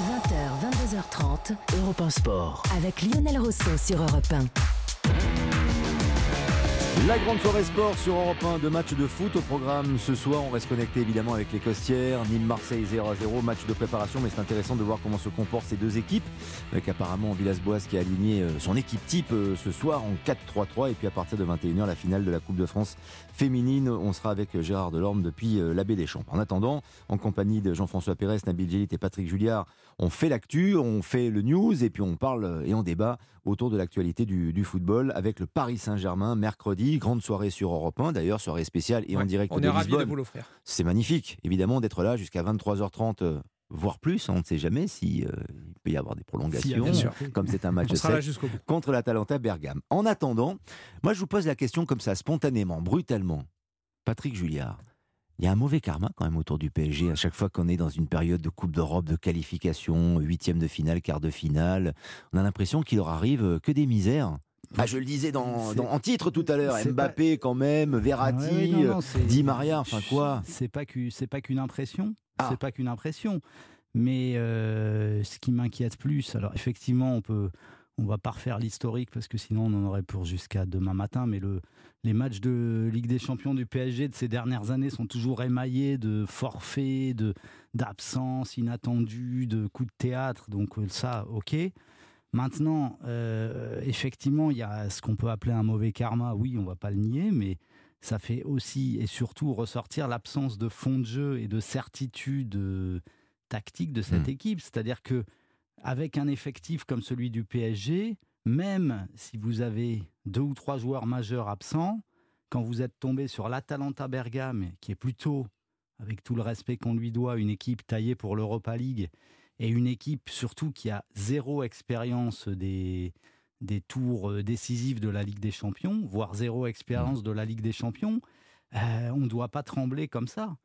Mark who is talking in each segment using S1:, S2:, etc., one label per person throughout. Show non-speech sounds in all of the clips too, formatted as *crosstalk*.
S1: 20h, 22h30, Europe 1 Sport. Avec Lionel Rousseau sur Europe 1.
S2: La grande soirée sport sur Europe 1, deux matchs de foot au programme ce soir. On reste connecté évidemment avec les Costières. Nîmes-Marseille 0 à 0, match de préparation, mais c'est intéressant de voir comment se comportent ces deux équipes. Avec apparemment Villas-Boas qui a aligné euh, son équipe type euh, ce soir en 4-3-3. Et puis à partir de 21h, la finale de la Coupe de France féminine. On sera avec euh, Gérard Delorme depuis la baie des Champs. En attendant, en compagnie de Jean-François Pérez, Nabil Djelit et Patrick Julliard, on fait l'actu, on fait le news et puis on parle et on débat autour de l'actualité du, football avec le Paris Saint-Germain mercredi. Grande soirée sur Europe 1, d'ailleurs, soirée spéciale et en direct
S3: on
S2: de
S3: est ravis
S2: de
S3: vous l'offrir.
S2: C'est magnifique, évidemment, d'être là jusqu'à 23h30 euh, voire plus. On ne sait jamais si euh, il peut y avoir des prolongations, comme c'est un match contre l'Atalanta Bergame. En attendant, moi je vous pose la question comme ça, spontanément, brutalement. Patrick Julliard, il y a un mauvais karma quand même autour du PSG. À chaque fois qu'on est dans une période de Coupe d'Europe, de qualification, huitième de finale, quart de finale, on a l'impression qu'il leur arrive que des misères. Ah, je le disais dans, en titre tout à l'heure, Mbappé quand même, Verratti, Di Maria, enfin quoi
S4: C'est pas c'est pas qu'une impression, ah. c'est pas qu'une impression. Mais euh, ce qui m'inquiète plus, alors effectivement, on peut, on va pas refaire l'historique parce que sinon on en aurait pour jusqu'à demain matin. Mais le, les matchs de Ligue des Champions du PSG de ces dernières années sont toujours émaillés de forfaits, de d'absences inattendues, de coups de théâtre. Donc euh, ça, ok. Maintenant, euh, effectivement, il y a ce qu'on peut appeler un mauvais karma. Oui, on va pas le nier, mais ça fait aussi et surtout ressortir l'absence de fond de jeu et de certitude euh, tactique de cette hmm. équipe. C'est-à-dire que avec un effectif comme celui du PSG, même si vous avez deux ou trois joueurs majeurs absents, quand vous êtes tombé sur l'Atalanta Bergame, qui est plutôt, avec tout le respect qu'on lui doit, une équipe taillée pour l'Europa League, et une équipe surtout qui a zéro expérience des, des tours euh, décisifs de la Ligue des Champions, voire zéro expérience de la Ligue des Champions, euh, on ne doit pas trembler comme ça.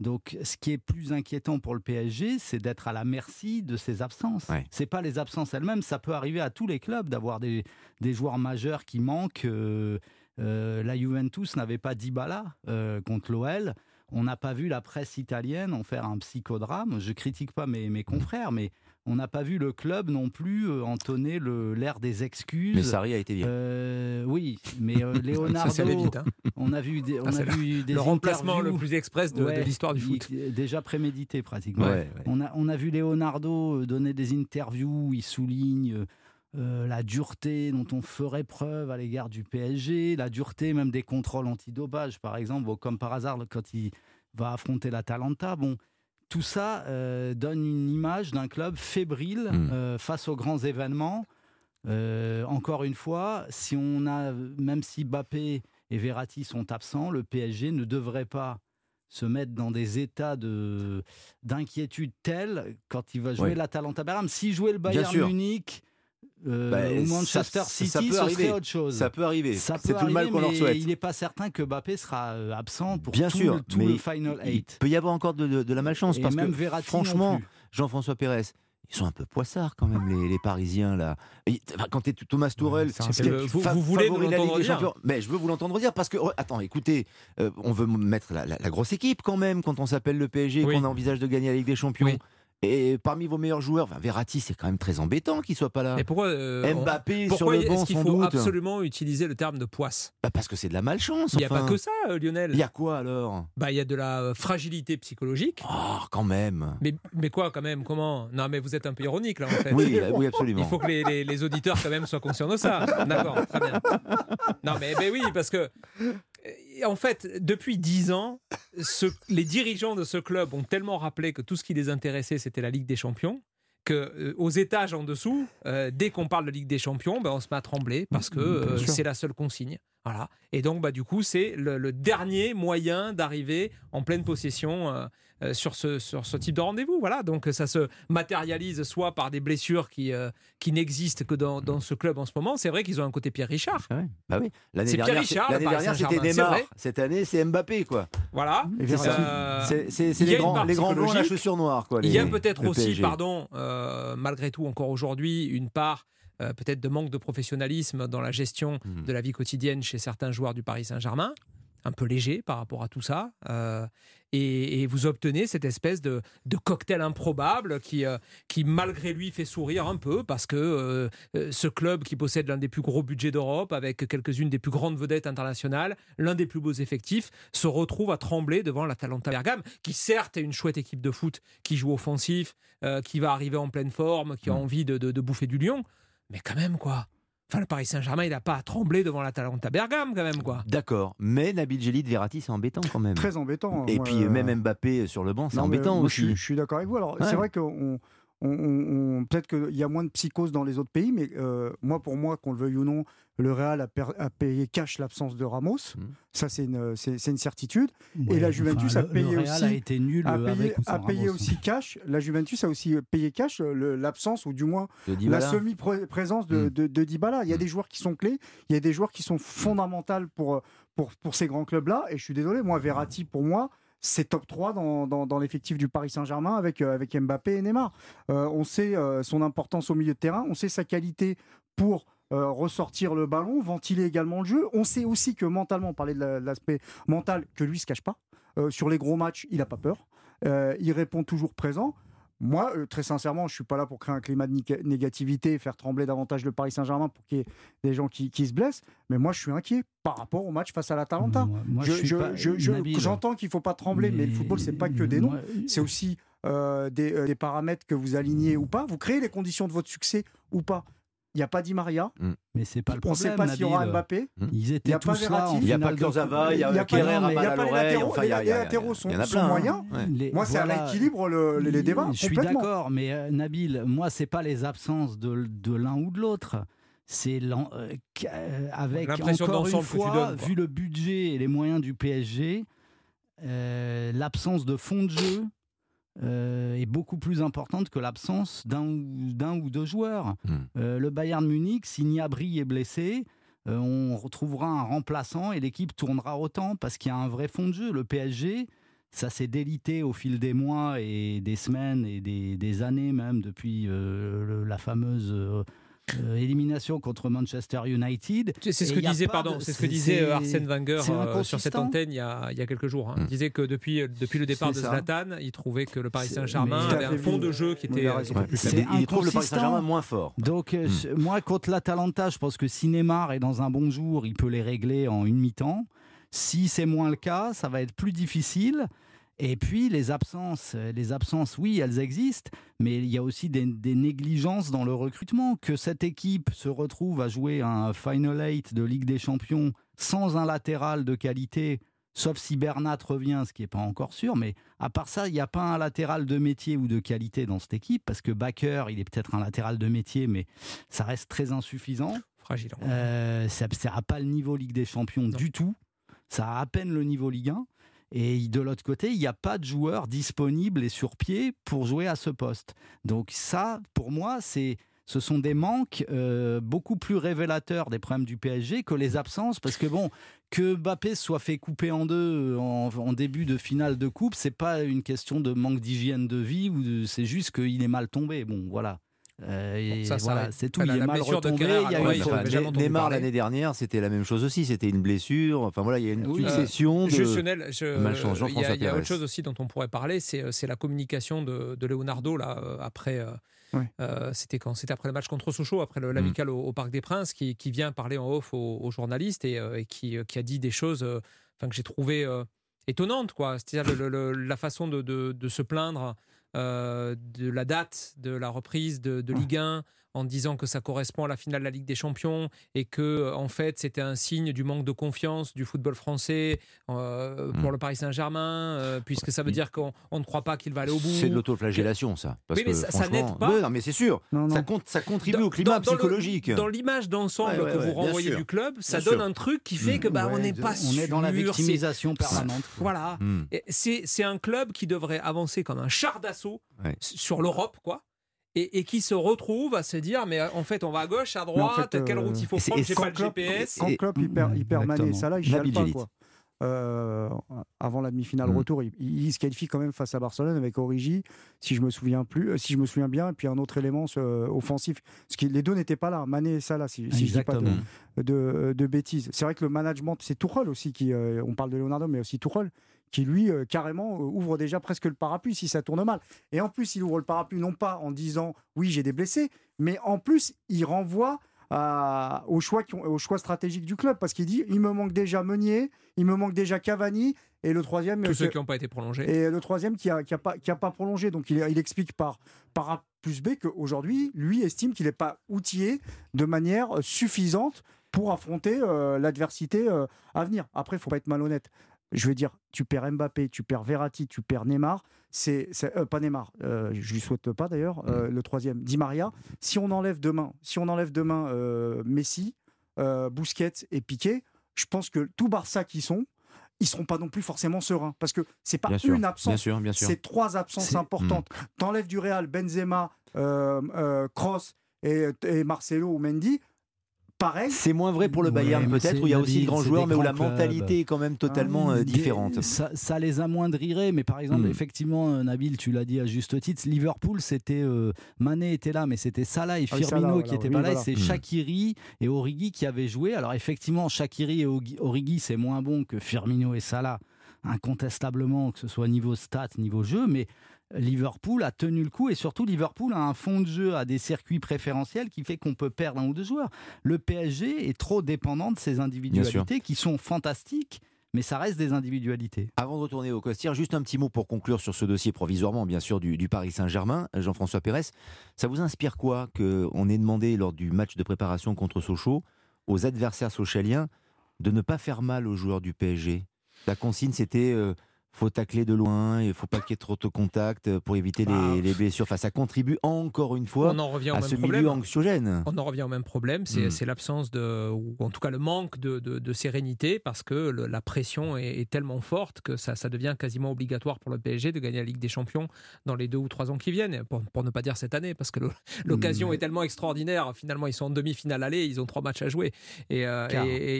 S4: Donc, ce qui est plus inquiétant pour le PSG, c'est d'être à la merci de ses absences. Ce C'est pas les absences elles-mêmes. Ça peut arriver à tous les clubs d'avoir des, joueurs majeurs qui manquent. Euh, la Juventus n'avait pas Dybala euh, contre l'OL. On n'a pas vu la presse italienne en faire un psychodrame. Je critique pas mes, mes confrères, mais on n'a pas vu le club non plus euh, entonner l'air des excuses.
S2: Mais Sarri a été bien.
S4: Euh, oui, mais euh, *laughs* Leonardo. ça, vite. Hein. On a vu des, on ah, a vu des
S3: le remplacement le plus express de, l'histoire du foot.
S4: Déjà prémédité pratiquement. On, a, on a vu Leonardo donner des interviews où il souligne. La dureté dont on ferait preuve à l'égard du PSG, la dureté même des contrôles antidopage, par exemple, comme par hasard quand il va affronter la Talenta. Bon, tout ça euh, donne une image d'un club fébrile hmm. euh, face aux grands événements. Euh, encore une fois, si on a, même si Bappé et Verratti sont absents, le PSG ne devrait pas se mettre dans des états de d'inquiétude tels quand il va jouer la Talenta Bergame. S'il jouait le Bayern Munich, euh, bah, Manchester City, ça, peut arriver. autre chose.
S2: Ça peut arriver. C'est tout le mal qu'on leur souhaite.
S4: Il n'est pas certain que Mbappé sera euh, absent pour
S2: Bien
S4: tout,
S2: sûr,
S4: le, tout le Final 8.
S2: Il peut y avoir encore de, la malchance. parce que, franchement, Jean-François Pérez, ils sont un peu poissards quand même, les, Parisiens, là. quand tu es Thomas Tourelle,
S3: vous, vous, voulez nous l'entendre dire
S2: Mais je veux vous l'entendre dire parce que, oh, attends, écoutez, euh, on veut mettre la, grosse équipe quand même quand on s'appelle le PSG et qu'on envisage de gagner la Ligue des Champions. Et parmi vos meilleurs joueurs, Verratti, c'est quand même très embêtant qu'il soit pas là.
S3: Mais pourquoi
S2: euh, Mbappé
S3: sur
S2: le banc,
S3: est-ce qu'il faut absolument utiliser le terme de poisse
S2: bah Parce que c'est de la malchance.
S3: Il n'y a pas que ça, euh, Lionel.
S2: Il y a quoi alors?
S3: Bah, il y a de la euh, fragilité psychologique.
S2: Oh, quand même.
S3: Mais, mais quoi, quand même? Comment? Non, mais vous êtes un peu ironique là, en fait.
S2: Oui, oui, absolument.
S3: Il faut que les, les, auditeurs quand même soient conscients de ça. D'accord, très bien. Non, mais, mais oui, parce que en fait, depuis dix ans, les dirigeants de ce club ont tellement rappelé que tout ce qui les intéressait, c'était la Ligue des Champions, que euh, aux étages en dessous, euh, dès qu'on parle de Ligue des Champions, ben, on se met à trembler parce que euh, c'est la seule consigne. Voilà. Et donc, bah, du coup, c'est le, dernier moyen d'arriver en pleine possession euh, sur, ce, sur ce type de rendez-vous. Voilà, donc ça se matérialise soit par des blessures qui, euh, qui n'existent que dans, dans, ce club en ce moment. C'est vrai qu'ils ont un côté Pierre Richard.
S2: Ah bah oui. L'année dernière, dernière c'était Neymar. Cette année, c'est Mbappé, quoi.
S3: Voilà.
S2: C'est les grands, les grands la chaussure noire, quoi.
S3: il y a peut-être aussi, pardon, euh, malgré tout, encore aujourd'hui, une part. Peut-être de manque de professionnalisme dans la gestion hmm. de la vie quotidienne chez certains joueurs du Paris Saint-Germain. un peu léger par rapport à tout ça. Et, vous obtenez cette espèce de, cocktail improbable qui, qui, malgré lui, fait sourire un peu parce que ce club qui possède l'un des plus gros budgets d'Europe, avec quelques-unes des plus grandes vedettes internationales, l'un des plus beaux effectifs, se retrouve à trembler devant la Talenta Bergame, qui certes est une chouette équipe de foot, qui joue offensif, qui va arriver en pleine forme, qui a mmh. envie de, de bouffer du lion. Mais quand même, quoi. Enfin, le Paris Saint-Germain, il n'a pas à trembler devant l'Atalanta Bergame, quand même, quoi.
S2: D'accord. Mais Nabil Gélit de Verratti, c'est embêtant quand même.
S5: Très embêtant.
S2: Et puis, même Mbappé sur le banc, c'est embêtant aussi.
S5: Je, suis d'accord avec vous. Alors, c'est vrai qu'on on, peut-être qu'il y a moins de psychose dans les autres pays, mais euh, moi, pour moi, qu'on le veuille ou non, le Real a, payé cash l'absence de Ramos. Mmh. Ça, c'est une, c'est, une certitude. et la Juventus a payé aussi.
S4: a été nul
S5: a payé, a payé aussi cash. La Juventus a aussi payé cash l'absence ou du moins la semi-présence de, mmh. de, de, Dybala. Il y a mmh. des joueurs qui sont clés. Il y a des joueurs qui sont fondamentaux pour, pour, pour ces grands clubs-là. Et je suis désolé, moi, Verratti, pour moi, c'est top 3 dans, l'effectif du Paris Saint-Germain avec, euh, Mbappé et Neymar. Euh, on sait euh, son importance au milieu de terrain, on sait sa qualité pour ressortir le ballon, ventiler également le jeu. On sait aussi que mentalement, on parlait de l'aspect mental, que lui ne se cache pas. sur les gros matchs, il n'a pas peur. il répond toujours présent. Moi, euh, très sincèrement, je ne suis pas là pour créer un climat de négativité, faire trembler davantage le Paris Saint-Germain pour qu'il y ait des gens qui, se blessent. Mais moi, je suis inquiet par rapport au match face à l'Atalanta. J'entends qu'il ne faut pas trembler, mais, le football, c'est pas que des noms. C'est aussi euh, des, euh, des, paramètres que vous alignez ou pas. Vous créez les conditions de votre succès ou pas. Il n'y a pas Di Maria.
S4: Mm. Mais c'est pas le problème.
S5: On ne sait pas s'il y aura Mbappé.
S4: Mm. Ils étaient il tous là.
S2: Il n'y a pas Kurzawa, il y a Kerrer à mal à l'oreille.
S5: Les latéraux sont moyens. Moi, ça rééquilibre les débats.
S4: Je suis d'accord, mais euh, Nabil, moi, c'est pas les absences de l'un ou de l'autre c'est euh, euh, avec encore une fois, vu le budget et les moyens du PSG, l'absence de fond de jeu euh, est beaucoup plus importante que l'absence d'un ou, ou deux joueurs. Hmm. Euh, le Bayern Munich, si Niabri est blessé, euh, on retrouvera un remplaçant et l'équipe tournera autant parce qu'il y a un vrai fond de jeu. Le PSG, ça s'est délité au fil des mois et des semaines et des, des années même depuis la fameuse euh, élimination contre Manchester United.
S3: C'est ce que disait, pardon, c'est ce que disait euh, Arsène Wenger euh, sur cette antenne il y a, il y a quelques jours. Hein. Il mm. disait que depuis, depuis le départ de Zlatan, il trouvait que le Paris Saint-Germain avait un fond de jeu qui était plus
S2: faible. Il trouve le Paris Saint-Germain moins fort.
S4: Donc, mm. moi, contre l'Atalanta, je pense que si Neymar est dans un bon jour, il peut les régler en une mi-temps. Si c'est moins le cas, ça va être plus difficile. Et puis les absences, euh, les absences, oui, elles existent, mais il y a aussi des, négligences dans le recrutement. Que cette équipe se retrouve à jouer un Final Eight de Ligue des Champions sans un latéral de qualité, sauf si Bernat revient, ce qui n'est pas encore sûr. Mais à part ça, il n'y a pas un latéral de métier ou de qualité dans cette équipe, parce que Baker, il est peut-être un latéral de métier, mais ça reste très insuffisant.
S3: Fragile.
S4: Euh, ça n'a pas le niveau Ligue des Champions du tout. Ça a à peine le niveau Ligue 1. Et de l'autre côté, il n'y a pas de joueur disponible et sur pied pour jouer à ce poste. Donc ça, pour moi, c'est ce sont des manques euh, beaucoup plus révélateurs des problèmes du PSG que les absences, parce que bon, que Mbappé soit fait couper en deux en, début de finale de coupe, c'est pas une question de manque d'hygiène de vie c'est juste qu'il est mal tombé. Bon, voilà. Euh, voilà, c'est tout. il est mal retombé. il y
S2: a Neymar l'année dernière, c'était la même chose aussi. C'était une blessure. Enfin voilà, il y a une succession de
S3: Il y a, autre chose aussi dont on pourrait parler, c'est euh, la communication de, Leonardo là euh, après. c'était quand C'était après le match contre Sochaux, après l'amical au, Parc des Princes, qui, vient parler en off aux, journalistes et, qui, a dit des choses enfin, que j'ai trouvé étonnantes. C'est-à-dire la façon de, de se plaindre euh, de la date de la reprise de, de Ligue 1 en disant que ça correspond à la finale de la Ligue des Champions et que euh, en fait c'était un signe du manque de confiance du football français euh, pour mm. le Paris Saint-Germain puisque ça veut dire qu'on ne croit pas qu'il va aller au bout.
S2: C'est de l'autoflagellation ça.
S3: oui, mais ça, n'aide pas.
S2: non, mais c'est sûr. Ça, compte, ça contribue au climat psychologique.
S3: dans l'image d'ensemble que vous renvoyez du club, ça donne un truc qui fait mm. que bah, on n'est pas
S4: On est dans la victimisation permanente. *laughs*
S3: Voilà. Mm. C'est un club qui devrait avancer comme un char d'assaut sur l'Europe, quoi et, qui se retrouvent à se dire mais en fait on va à gauche, à droite, quelle route il faut prendre, j'ai pas le GPS.
S5: Quand Klopp il perd, il perd Mané, ça là, il chiale pas quoi. Euh, avant la demi-finale mm. retour. Il, se qualifie quand même face à Barcelone avec Origi, si je me souviens plus, euh, si je me souviens bien, et puis un autre élément euh, offensif. Parce que les deux n'étaient pas là, Mané et Salah, si, si je dis pas de, de, bêtises. C'est vrai que le management, c'est Tourelle aussi qui, on parle de Leonardo, mais aussi Tourelle qui lui carrément ouvre déjà presque le parapluie si ça tourne mal. Et en plus, il ouvre le parapluie non pas en disant oui j'ai des blessés, mais en plus il renvoie au, choix au choix stratégique du club parce qu'il dit il me manque déjà Meunier, il me manque déjà Cavani et le troisième
S3: tous ceux qui n'ont pas été prolongés.
S5: et le troisième qui a, qui a pas qui a pas prolongé. Donc il, il explique par par A plus B qu'aujourd'hui lui estime qu'il n'est pas outillé de manière suffisante pour affronter euh, l'adversité euh, à venir. Après, il faut pas être malhonnête je veux dire, tu perds Mbappé, tu perds Verratti, tu perds Neymar. C'est, euh, pas Neymar, euh, je lui souhaite pas d'ailleurs. Euh, mm. le troisième, Di Maria. Si on enlève demain, si on enlève demain Messi, Busquets et Piqué, je pense que tout Barça qui sont, ils seront pas non plus forcément sereins parce que c'est pas une absence, c'est trois absences importantes. Tu mm. T'enlèves du Real Benzema, Kroos et, et Marcelo ou Mendy
S2: c'est moins vrai pour le Bayern peut-être, où il y a aussi de grands joueurs, mais où la mentalité est quand même totalement ah, euh, différente.
S4: Ça, les amoindrirait, mais par exemple, hmm. effectivement, euh, Nabil, tu l'as dit à juste titre, Liverpool, c'était euh, Mané était là, mais c'était Salah et ah Firmino qui n'étaient pas là. C'est hmm. Shakiri et Origi qui avaient joué. Alors effectivement, Shakiri et Origi, c'est moins bon que Firmino et Salah, incontestablement, que ce soit niveau stats, niveau jeu, mais Liverpool a tenu le coup et surtout Liverpool a un fond de jeu, a des circuits préférentiels qui fait qu'on peut perdre un ou deux joueurs. Le PSG est trop dépendant de ces individualités qui sont fantastiques mais ça reste des individualités.
S2: Avant de retourner au Costière, juste un petit mot pour conclure sur ce dossier provisoirement, bien sûr, du, Paris Saint-Germain. Jean-François Pérez, ça vous inspire quoi qu'on ait demandé lors du match de préparation contre Sochaux aux adversaires sochaliens de ne pas faire mal aux joueurs du PSG La consigne, c'était euh, faut tacler de loin, il faut pas qu'il y ait trop de contact euh, pour éviter les, bah, blessures. Enfin, ça contribue encore une fois à ce milieu anxiogène.
S3: On en revient au même problème, c'est hmm. l'absence de, ou en tout cas le manque de, sérénité, parce que la pression est, tellement forte que ça, ça, devient quasiment obligatoire pour le PSG de gagner la Ligue des Champions dans les deux ou trois ans qui viennent, pour, ne pas dire cette année, parce que *laughs* l'occasion hmm. est tellement extraordinaire. Finalement, ils sont en demi-finale aller, ils ont trois matchs à jouer et, euh,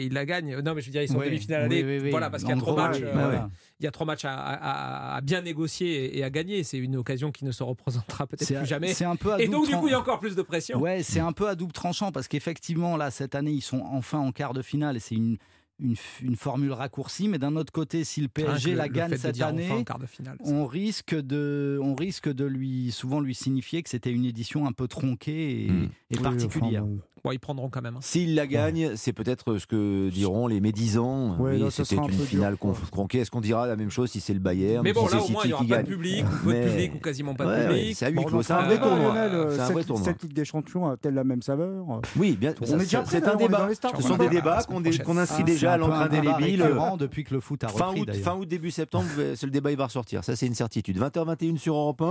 S3: ils la gagnent. Non, mais je veux dire, ils sont en demi-finale aller, voilà, parce qu'il y a trois matchs. Euh, il y a trois matchs à, bien négocier et à gagner. C'est une occasion qui ne se représentera peut-être plus jamais. Un peu et donc, du coup, il y a encore plus de pression.
S4: Ouais, c'est un peu à double tranchant parce qu'effectivement, là, cette année, ils sont enfin en quart de finale et c'est une, une, formule raccourcie, mais d'un autre côté, si le PSG la gagne cette année, on risque de, on risque de lui, souvent lui signifier que c'était une édition un peu tronquée et, hmm. particulière
S3: ils prendront quand même. Hein.
S2: S'ils la gagnent, c'est peut-être ce que diront les médisants. Oui, c'était une finale tronquée. Est-ce qu'on dira la même chose si c'est le Bayern
S3: Mais bon,
S2: là,
S3: au moins, il n'y aura pas de public, ou peu de public, ou quasiment pas de public.
S2: c'est un vrai tournoi.
S5: Cette Ligue des Champions a-t-elle la même saveur?
S2: Oui, bien. C'est un débat. Ce sont des débats qu'on inscrit déjà à l'entrain indélébile.
S4: depuis que le foot a repris.
S2: Fin août, début septembre, le débat il va ressortir. Ça, c'est une certitude. 20h21 sur Europe 1.